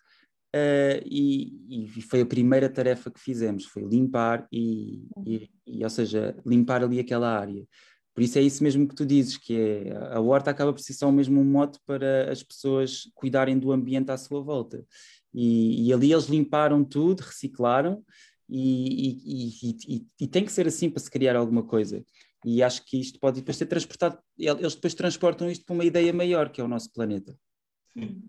Uh, e, e, foi a primeira tarefa que fizemos, foi limpar e, e, e, ou seja, limpar ali aquela área. Por isso é isso mesmo que tu dizes, que é, a horta acaba por ser só mesmo um mote para as pessoas cuidarem do ambiente à sua volta. E, ali eles limparam tudo, reciclaram, e, e, tem que ser assim para se criar alguma coisa. E acho que isto pode depois ser transportado, eles depois transportam isto para uma ideia maior, que é o nosso planeta. Sim.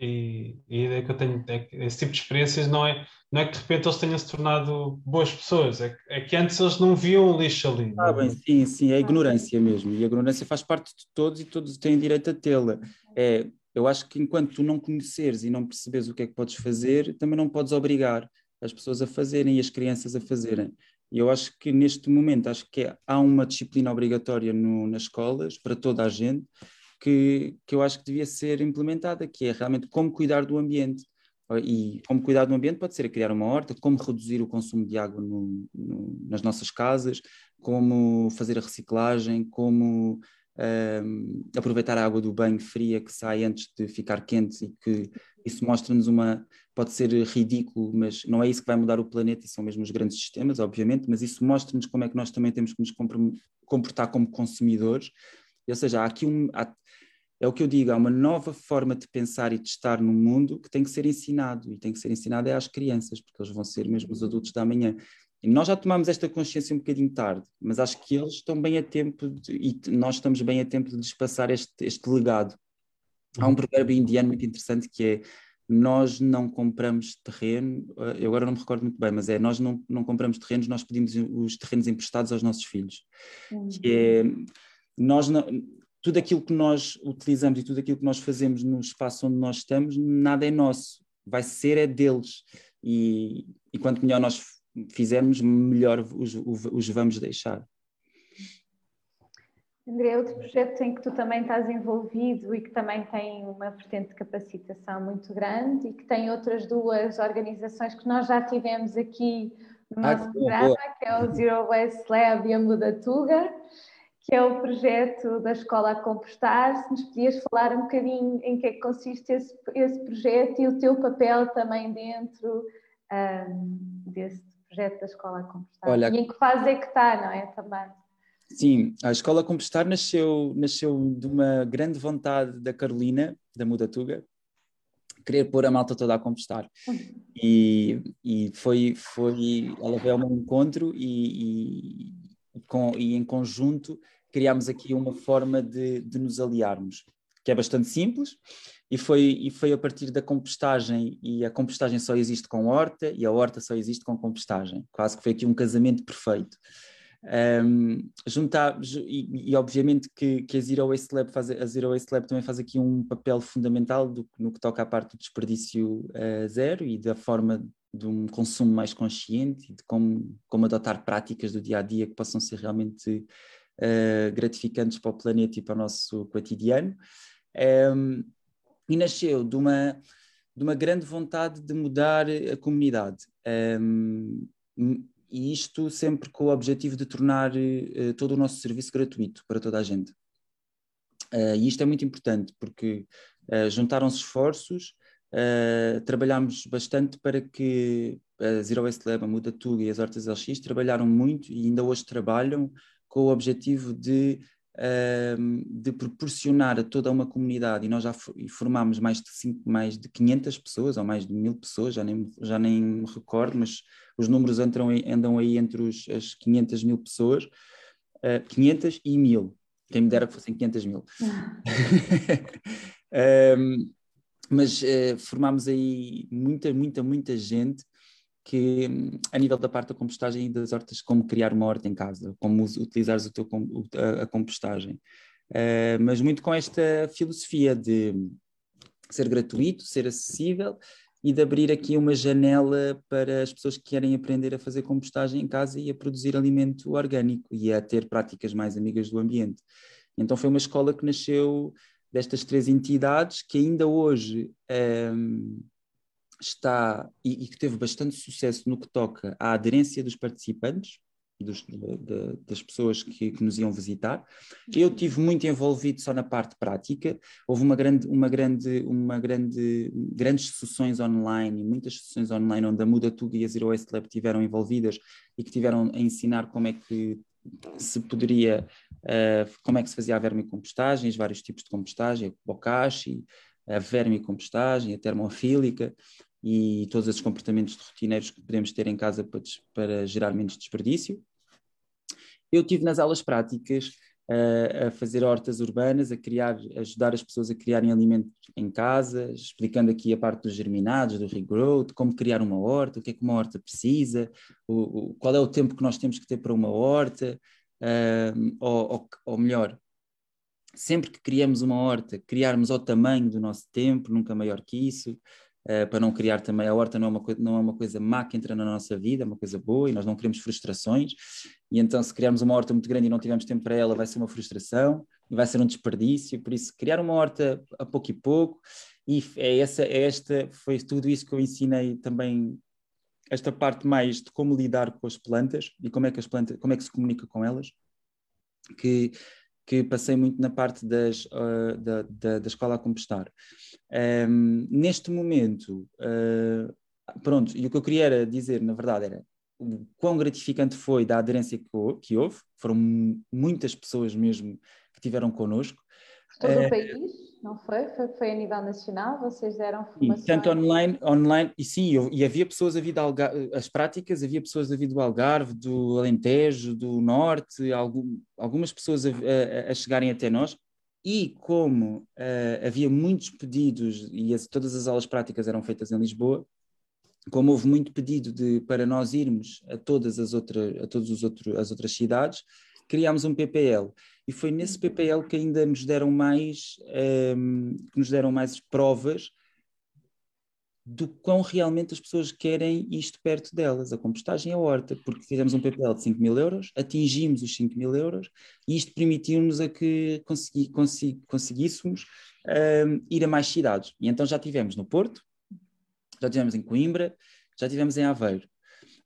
E, e a ideia que eu tenho é que esse tipo de experiências não é, não é que de repente eles tenham se tornado boas pessoas, é que, é que antes eles não viam lixo ali. Ah, bem, sim, sim, é a ignorância mesmo. E a ignorância faz parte de todos e todos têm direito a tê-la. É, eu acho que enquanto tu não conheceres e não percebes o que é que podes fazer, também não podes obrigar as pessoas a fazerem e as crianças a fazerem. E eu acho que neste momento acho que é, há uma disciplina obrigatória no, nas escolas para toda a gente que, que eu acho que devia ser implementada, que é realmente como cuidar do ambiente. E como cuidar do ambiente pode ser criar uma horta, como reduzir o consumo de água no, no, nas nossas casas, como fazer a reciclagem, como um, aproveitar a água do banho fria que sai antes de ficar quente e que isso mostra-nos uma. Pode ser ridículo, mas não é isso que vai mudar o planeta, e são mesmo os grandes sistemas, obviamente, mas isso mostra-nos como é que nós também temos que nos comportar como consumidores. Ou seja, há aqui um. Há, é o que eu digo, há uma nova forma de pensar e de estar no mundo que tem que ser ensinado, e tem que ser ensinado é às crianças, porque eles vão ser mesmo os adultos da manhã. E nós já tomamos esta consciência um bocadinho tarde, mas acho que eles estão bem a tempo, de, e nós estamos bem a tempo de lhes passar este, este legado. Há um provérbio indiano muito interessante que é nós não compramos terreno, eh, eu agora não me recordo muito bem, mas é nós não, não compramos terrenos, nós pedimos os terrenos emprestados aos nossos filhos. Uhum. Que é, nós não, tudo aquilo que nós utilizamos e tudo aquilo que nós fazemos no espaço onde nós estamos, nada é nosso, vai ser é deles. E, e quanto melhor nós fizermos, melhor os, os vamos deixar. André, outro projeto em que tu também estás envolvido e que também tem uma vertente de capacitação muito grande e que tem outras duas organizações que nós já tivemos aqui no ah, nosso programa, boa. que é o Zero Waste Lab e a Mudatuga que é o projeto da Escola a Compostar. Se nos podias falar um bocadinho em que é que consiste esse, esse projeto e o teu papel também dentro um, desse projeto da Escola a Compostar. Olha, e em que fase é que está, não é? Também. Sim, a Escola a Compostar nasceu, nasceu de uma grande vontade da Carolina, da Mudatuga, querer pôr a malta toda a compostar. Uhum. E, e foi, foi, ela veio ao meu encontro e, e com, e em conjunto criámos aqui uma forma de, de nos aliarmos, que é bastante simples, e foi, e foi a partir da compostagem, e a compostagem só existe com horta, e a horta só existe com compostagem. Quase que foi aqui um casamento perfeito. Um, juntar, e, e, obviamente que, que a Zero Waste Lab faz, a Zero Waste Lab também faz aqui um papel fundamental do, no que toca à parte do desperdício uh, zero e da forma de um consumo mais consciente e de como, como adotar práticas do dia a dia que possam ser realmente uh, gratificantes para o planeta e para o nosso cotidiano. Um, e nasceu de uma, de uma grande vontade de mudar a comunidade. Um, e isto sempre com o objetivo de tornar uh, todo o nosso serviço gratuito para toda a gente. Uh, e isto é muito importante porque uh, juntaram-se esforços Uh, trabalhámos bastante para que a Zero Waste Lab, a Muda Tuga e as Hortas LX trabalharam muito e ainda hoje trabalham com o objetivo de, de proporcionar a toda uma comunidade, e nós já formámos mais de, cinco, mais de 500 pessoas, ou mais de mil pessoas, já nem, já nem me recordo, mas os números entram, andam aí entre os, as 500 mil pessoas, uh, eh, 500 e mil, quem me dera que fossem 500 mil. um, mas uh, formámos aí muita, muita, muita gente que, a nível da parte da compostagem e das hortas, como criar uma horta em casa, como utilizares o teu, a, compostagem. Uh, mas muito com esta filosofia de ser gratuito, ser acessível e de abrir aqui uma janela para as pessoas que querem aprender a fazer compostagem em casa e a produzir alimento orgânico e a ter práticas mais amigas do ambiente. Então foi uma escola que nasceu destas três entidades, que ainda hoje um, está e, e, que teve bastante sucesso no que toca à aderência dos participantes, dos, de, de, das pessoas que, que, nos iam visitar. Eu tive muito envolvido só na parte prática. Houve uma grande, uma grande, uma grande, grandes sessões online, muitas sessões online onde a Muda Tuga e a Zero Waste Lab tiveram envolvidas e que tiveram a ensinar como é que se poderia, uh, como é que se fazia a vermicompostagem, os vários tipos de compostagem, a bokashi, a vermicompostagem, a termofílica e todos esses comportamentos rotineiros que podemos ter em casa para, para gerar menos desperdício. Eu tive nas aulas práticas a fazer hortas urbanas, a criar, a ajudar as pessoas a criarem alimentos em casa, explicando aqui a parte dos germinados, do regrowth, como criar uma horta, o que é que uma horta precisa, o, o, qual é o tempo que nós temos que ter para uma horta, uh, ou, ou, ou melhor, sempre que criamos uma horta, criarmos ao tamanho do nosso tempo, nunca maior que isso, uh, para não criar também. A horta não é, uma não é uma coisa má que entra na nossa vida, é uma coisa boa e nós não queremos frustrações. E então, se criarmos uma horta muito grande e não tivermos tempo para ela, vai ser uma frustração e vai ser um desperdício. Por isso, criar uma horta a pouco e pouco. E é essa, é esta, foi tudo isso que eu ensinei também esta parte mais de como lidar com as plantas e como é que as plantas, como é que se comunica com elas, que, que passei muito na parte das, uh, da, da, da, escola a compostar. Um, neste momento, uh, pronto, e o que eu queria era dizer, na verdade, era o quão gratificante foi da aderência que, que houve, foram muitas pessoas mesmo que tiveram connosco. Todo o país? Não foi? foi? Foi a nível nacional? Vocês deram formação? tanto online, online, e sim, eu, e havia pessoas a vir Algarve, as práticas, havia pessoas a vir do Algarve, do Alentejo, do Norte, algum, algumas pessoas a, a, a, chegarem até nós, e como uh, havia muitos pedidos, e as, todas as aulas práticas eram feitas em Lisboa, como houve muito pedido de, para nós irmos a todas as outras, a todos os outros, as outras cidades, criámos um PPL e foi nesse uhum. PPL que ainda nos deram mais um, ehm, que nos deram mais provas do quão realmente as pessoas querem isto perto delas, a compostagem e a horta, porque fizemos um PPL de 5 mil euros, atingimos os 5 mil euros e isto permitiu-nos a que consegui, consegui, conseguíssemos um, ehm, ir a mais cidades. E então já tivemos no Porto, já tivemos em Coimbra, já tivemos em Aveiro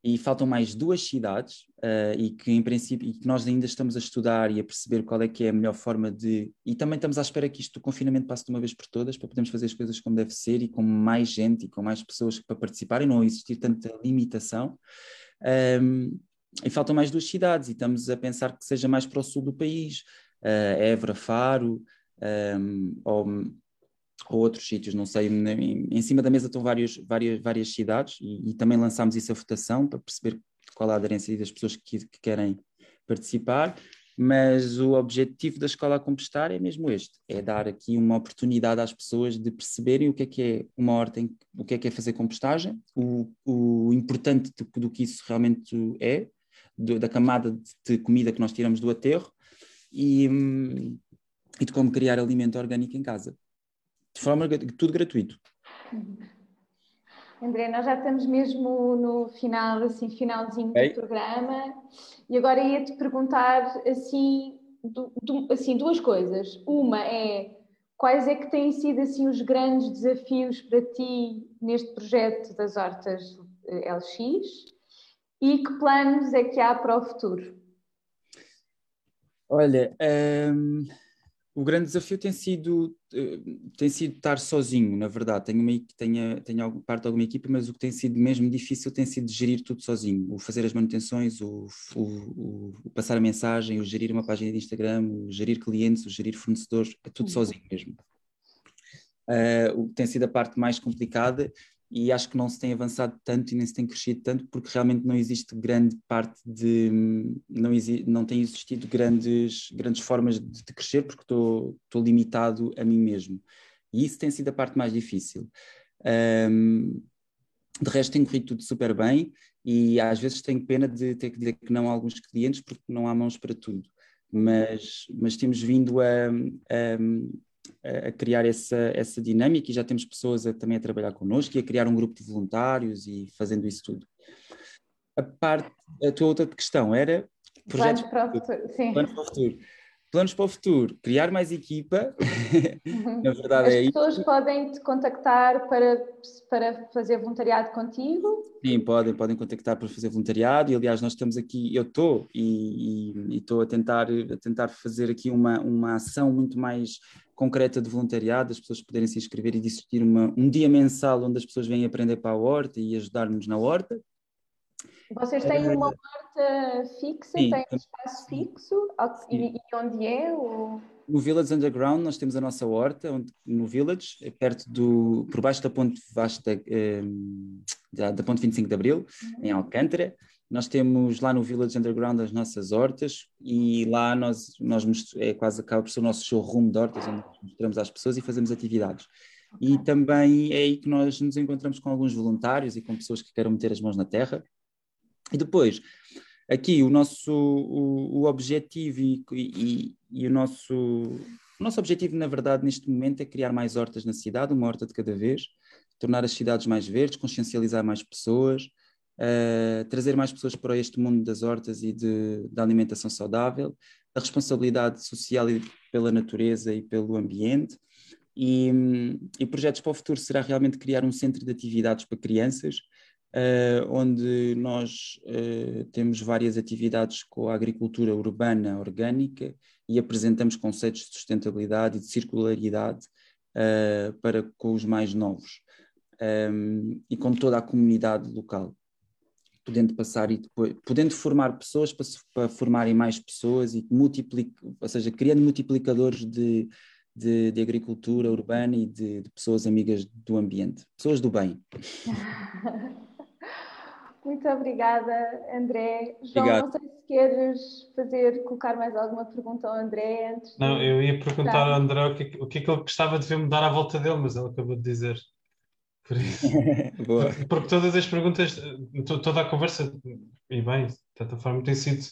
e faltam mais duas cidades uh, e que em princípio e que nós ainda estamos a estudar e a perceber qual é que é a melhor forma de e também estamos à espera que isto do confinamento passe de uma vez por todas para podermos fazer as coisas como deve ser e com mais gente e com mais pessoas para participarem não existir tanta limitação. Um, e faltam mais duas cidades e estamos a pensar que seja mais para o sul do país uh, Évora, Faro um, ou ou outros sítios, não sei, em, em, cima da mesa estão várias, várias, várias cidades e, e, também lançámos isso a votação para perceber qual a aderência das pessoas que, que, querem participar, mas o objetivo da Escola a Compostar é mesmo este, é dar aqui uma oportunidade às pessoas de perceberem o que é que é uma horta, o que é que é fazer compostagem, o, o importante do, do que isso realmente é, do, da camada de comida que nós tiramos do aterro e, hum, e de como criar alimento orgânico em casa de forma tudo gratuito. André, nós já estamos mesmo no final, assim, finalzinho okay. do programa e agora ia-te perguntar assim, du, du, assim, duas coisas. Uma é quais é que têm sido assim os grandes desafios para ti neste projeto das hortas eh, LX e que planos é que há para o futuro? Olha, hum, o grande desafio tem sido, eh, tem sido estar sozinho, na verdade. Tenho, uma, tenho, tenho parte de alguma equipa, mas o que tem sido mesmo difícil tem sido gerir tudo sozinho. O fazer as manutenções, o, o, o passar a mensagem, o gerir uma página de Instagram, o gerir clientes, o gerir fornecedores, é tudo uhum. sozinho mesmo. Uh, o que tem sido a parte mais complicada e acho que não se tem avançado tanto e nem se tem crescido tanto porque realmente não existe grande parte de não, exi, não tem existido grandes grandes formas de, de crescer porque estou, estou limitado a mim mesmo. E isso tem sido a parte mais difícil. Um, de resto tem corrido tudo super bem e às vezes tenho pena de ter que dizer que não a alguns clientes porque não há mãos para tudo. Mas, mas temos vindo a, a a criar essa, essa dinâmica e já temos pessoas a, também a trabalhar connosco e a criar um grupo de voluntários e fazendo isso tudo. A parte, a tua outra questão era projetos para o futuro. Sim. Para o futuro. Planos para o futuro, criar mais equipa, na verdade As é isso. As pessoas podem te contactar para, para fazer voluntariado contigo? Sim, podem, podem contactar para fazer voluntariado e aliás nós estamos aqui, eu estou e estou a tentar, a tentar fazer aqui uma, uma ação muito mais concreta de voluntariado, as pessoas poderem se inscrever e existir uma, um dia mensal onde as pessoas vêm aprender para a horta e ajudar-nos na horta. Vocês têm uma horta fixa, Sim, têm um espaço fixo? E, e, onde é? Ou... No Village Underground nós temos a nossa horta, onde, no Village, é perto do, por baixo da ponte vasta, eh, da, da ponte 25 de Abril, uhum. em Alcântara. Nós temos lá no Village Underground as nossas hortas e lá nós, nós é quase acaba por ser o nosso showroom de hortas, onde mostramos às pessoas e fazemos atividades. E também é aí que nós nos encontramos com alguns voluntários e com pessoas que queiram meter as mãos na terra. E depois, aqui o nosso o, o objetivo e, e, e, o nosso o nosso objetivo na verdade neste momento é criar mais hortas na cidade uma horta de cada vez tornar as cidades mais verdes, consciencializar mais pessoas, uh, trazer mais pessoas para este mundo das hortas e de, da alimentação saudável, a responsabilidade social pela natureza e pelo ambiente. E, e projetos para o futuro será realmente criar um centro de atividades para crianças, uh, onde nós uh, temos várias atividades com a agricultura urbana orgânica e apresentamos conceitos de sustentabilidade e de circularidade uh, para com os mais novos um, e com toda a comunidade local podendo passar e depois, podendo formar pessoas para, para formarem mais pessoas e multiplicar, ou seja, criando multiplicadores de, de, de agricultura urbana e de, de, pessoas amigas do ambiente, pessoas do bem. Muito obrigada, André. João, Obrigado. não sei se queres fazer, colocar mais alguma pergunta ao André antes. Não, eu ia perguntar ao André o que, o que é que ele gostava de ver mudar à volta dele, mas ele acabou de dizer. Por isso. Porque todas as perguntas, toda a conversa, e bem, de certa forma, tem sido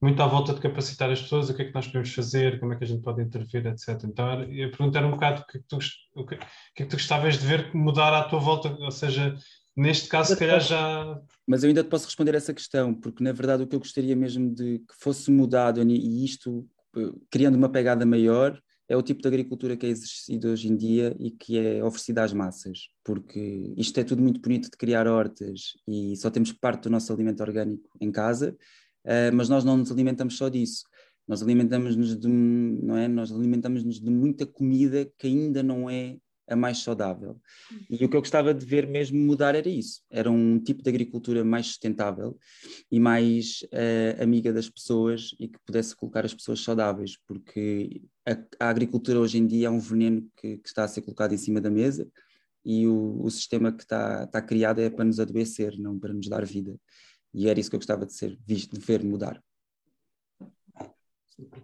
muito à volta de capacitar as pessoas, o que é que nós podemos fazer, como é que a gente pode intervir, etc. Então, a pergunta era um bocado o que é que tu, o que, o que, é que tu gostavas de ver mudar à tua volta, ou seja, neste caso, se calhar já. Mas eu ainda te posso responder essa questão, porque na verdade o que eu gostaria mesmo de que fosse mudado, e isto eh, criando uma pegada maior, é o tipo de agricultura que é exercido hoje em dia e que é oferecida às massas, porque isto é tudo muito bonito de criar hortas e só temos parte do nosso alimento orgânico em casa, uh, mas nós não nos alimentamos só disso. Nós alimentamos-nos de, não é? Nós alimentamos-nos de muita comida que ainda não é a mais saudável. E o que eu gostava de ver mesmo mudar era isso. Era um tipo de agricultura mais sustentável e mais uh, amiga das pessoas e que pudesse colocar as pessoas saudáveis, porque a, a agricultura hoje em dia é um veneno que, que, está a ser colocado em cima da mesa e o, o sistema que está, está criado é para nos adoecer, não para nos dar vida. E era isso que eu gostava de ser visto, de ver mudar.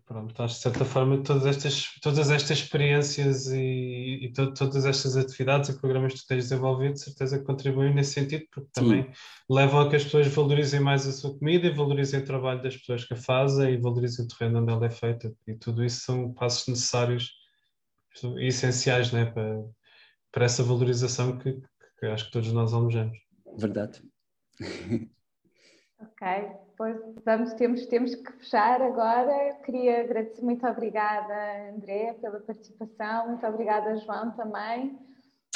Pronto, de certa forma todas estas, todas estas experiências e, e to, todas estas atividades e programas que tu tens desenvolvido, de certeza que contribuem nesse sentido, porque também Sim. levam a que as pessoas valorizem mais a sua comida e valorizem o trabalho das pessoas que a fazem e valorizem o terreno onde ela é feita. E tudo isso são passos necessários e essenciais né, para, para essa valorização que, que acho que todos nós almejamos. Verdade. Ok, pois vamos, temos, temos que fechar agora. Queria agradecer, muito obrigada, André, pela participação, muito obrigada, João, também.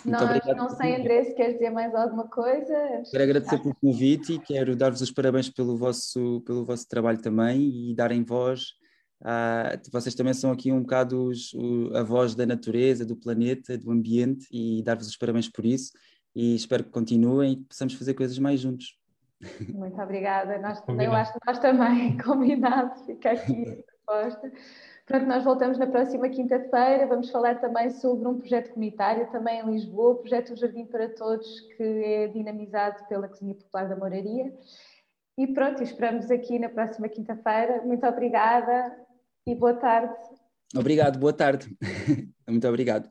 Muito Nós, obrigado. não sei, André, se queres dizer mais alguma coisa. Quero agradecer pelo convite e quero dar-vos os parabéns pelo vosso, pelo vosso trabalho também e darem voz. A, vocês também são aqui um bocado os, a voz da natureza, do planeta, do ambiente e dar-vos os parabéns por isso. E espero que continuem e possamos fazer coisas mais juntos. Muito obrigada. Nós, eu acho que nós também, combinado, fica aqui a proposta. Pronto, nós voltamos na próxima quinta-feira. Vamos falar também sobre um projeto comunitário, também em Lisboa, o projeto Jardim para Todos, que é dinamizado pela Cozinha Popular da Moraria. E pronto, esperamos aqui na próxima quinta-feira. Muito obrigada e boa tarde. Obrigado, boa tarde. Muito obrigado.